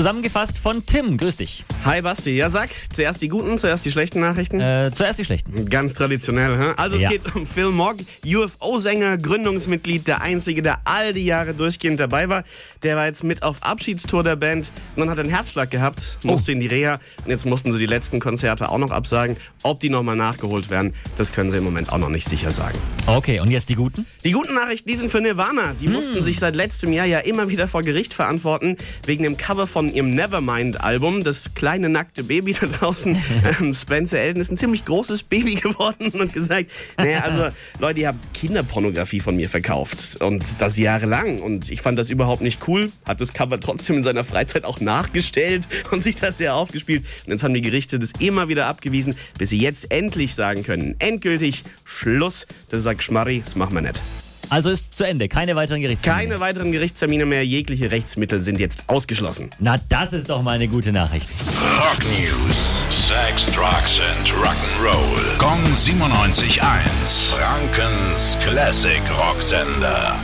Zusammengefasst von Tim. Grüß dich. Hi Basti, ja sag, zuerst die guten, zuerst die schlechten Nachrichten. Äh, zuerst die schlechten. Ganz traditionell, hä? Also es Ja. geht um Phil Mogg, UFO-Sänger, Gründungsmitglied, der Einzige, der all die Jahre durchgehend dabei war. Der war jetzt mit auf Abschiedstour der Band und dann hat einen Herzschlag gehabt, musste in die Reha und jetzt mussten sie die letzten Konzerte auch noch absagen. Ob die nochmal nachgeholt werden, das können sie im Moment auch noch nicht sicher sagen. Okay, und jetzt die guten? Die guten Nachrichten, die sind für Nirvana. Die mussten sich seit letztem Jahr ja immer wieder vor Gericht verantworten, wegen dem Cover von ihrem Nevermind-Album. Das kleine nackte Baby da draußen, ähm, Spencer Elton, ist ein ziemlich großes Baby geworden und gesagt, naja, also Leute, ihr habt Kinderpornografie von mir verkauft und das jahrelang und ich fand das überhaupt nicht cool, hat das Cover trotzdem in seiner Freizeit auch nachgestellt und sich das sehr aufgespielt und jetzt haben die Gerichte das immer wieder abgewiesen, bis sie jetzt endlich sagen können, endgültig Schluss, das sagt Schmarri, das machen wir nicht. Also ist zu Ende. Keine weiteren Gerichtstermine. Keine weiteren Gerichtstermine mehr, jegliche Rechtsmittel sind jetzt ausgeschlossen. Na, das ist doch mal eine gute Nachricht. Rock News. Sex, Drugs and Rock'n'Roll. Kong 97.1. Frankens Classic Rocksender.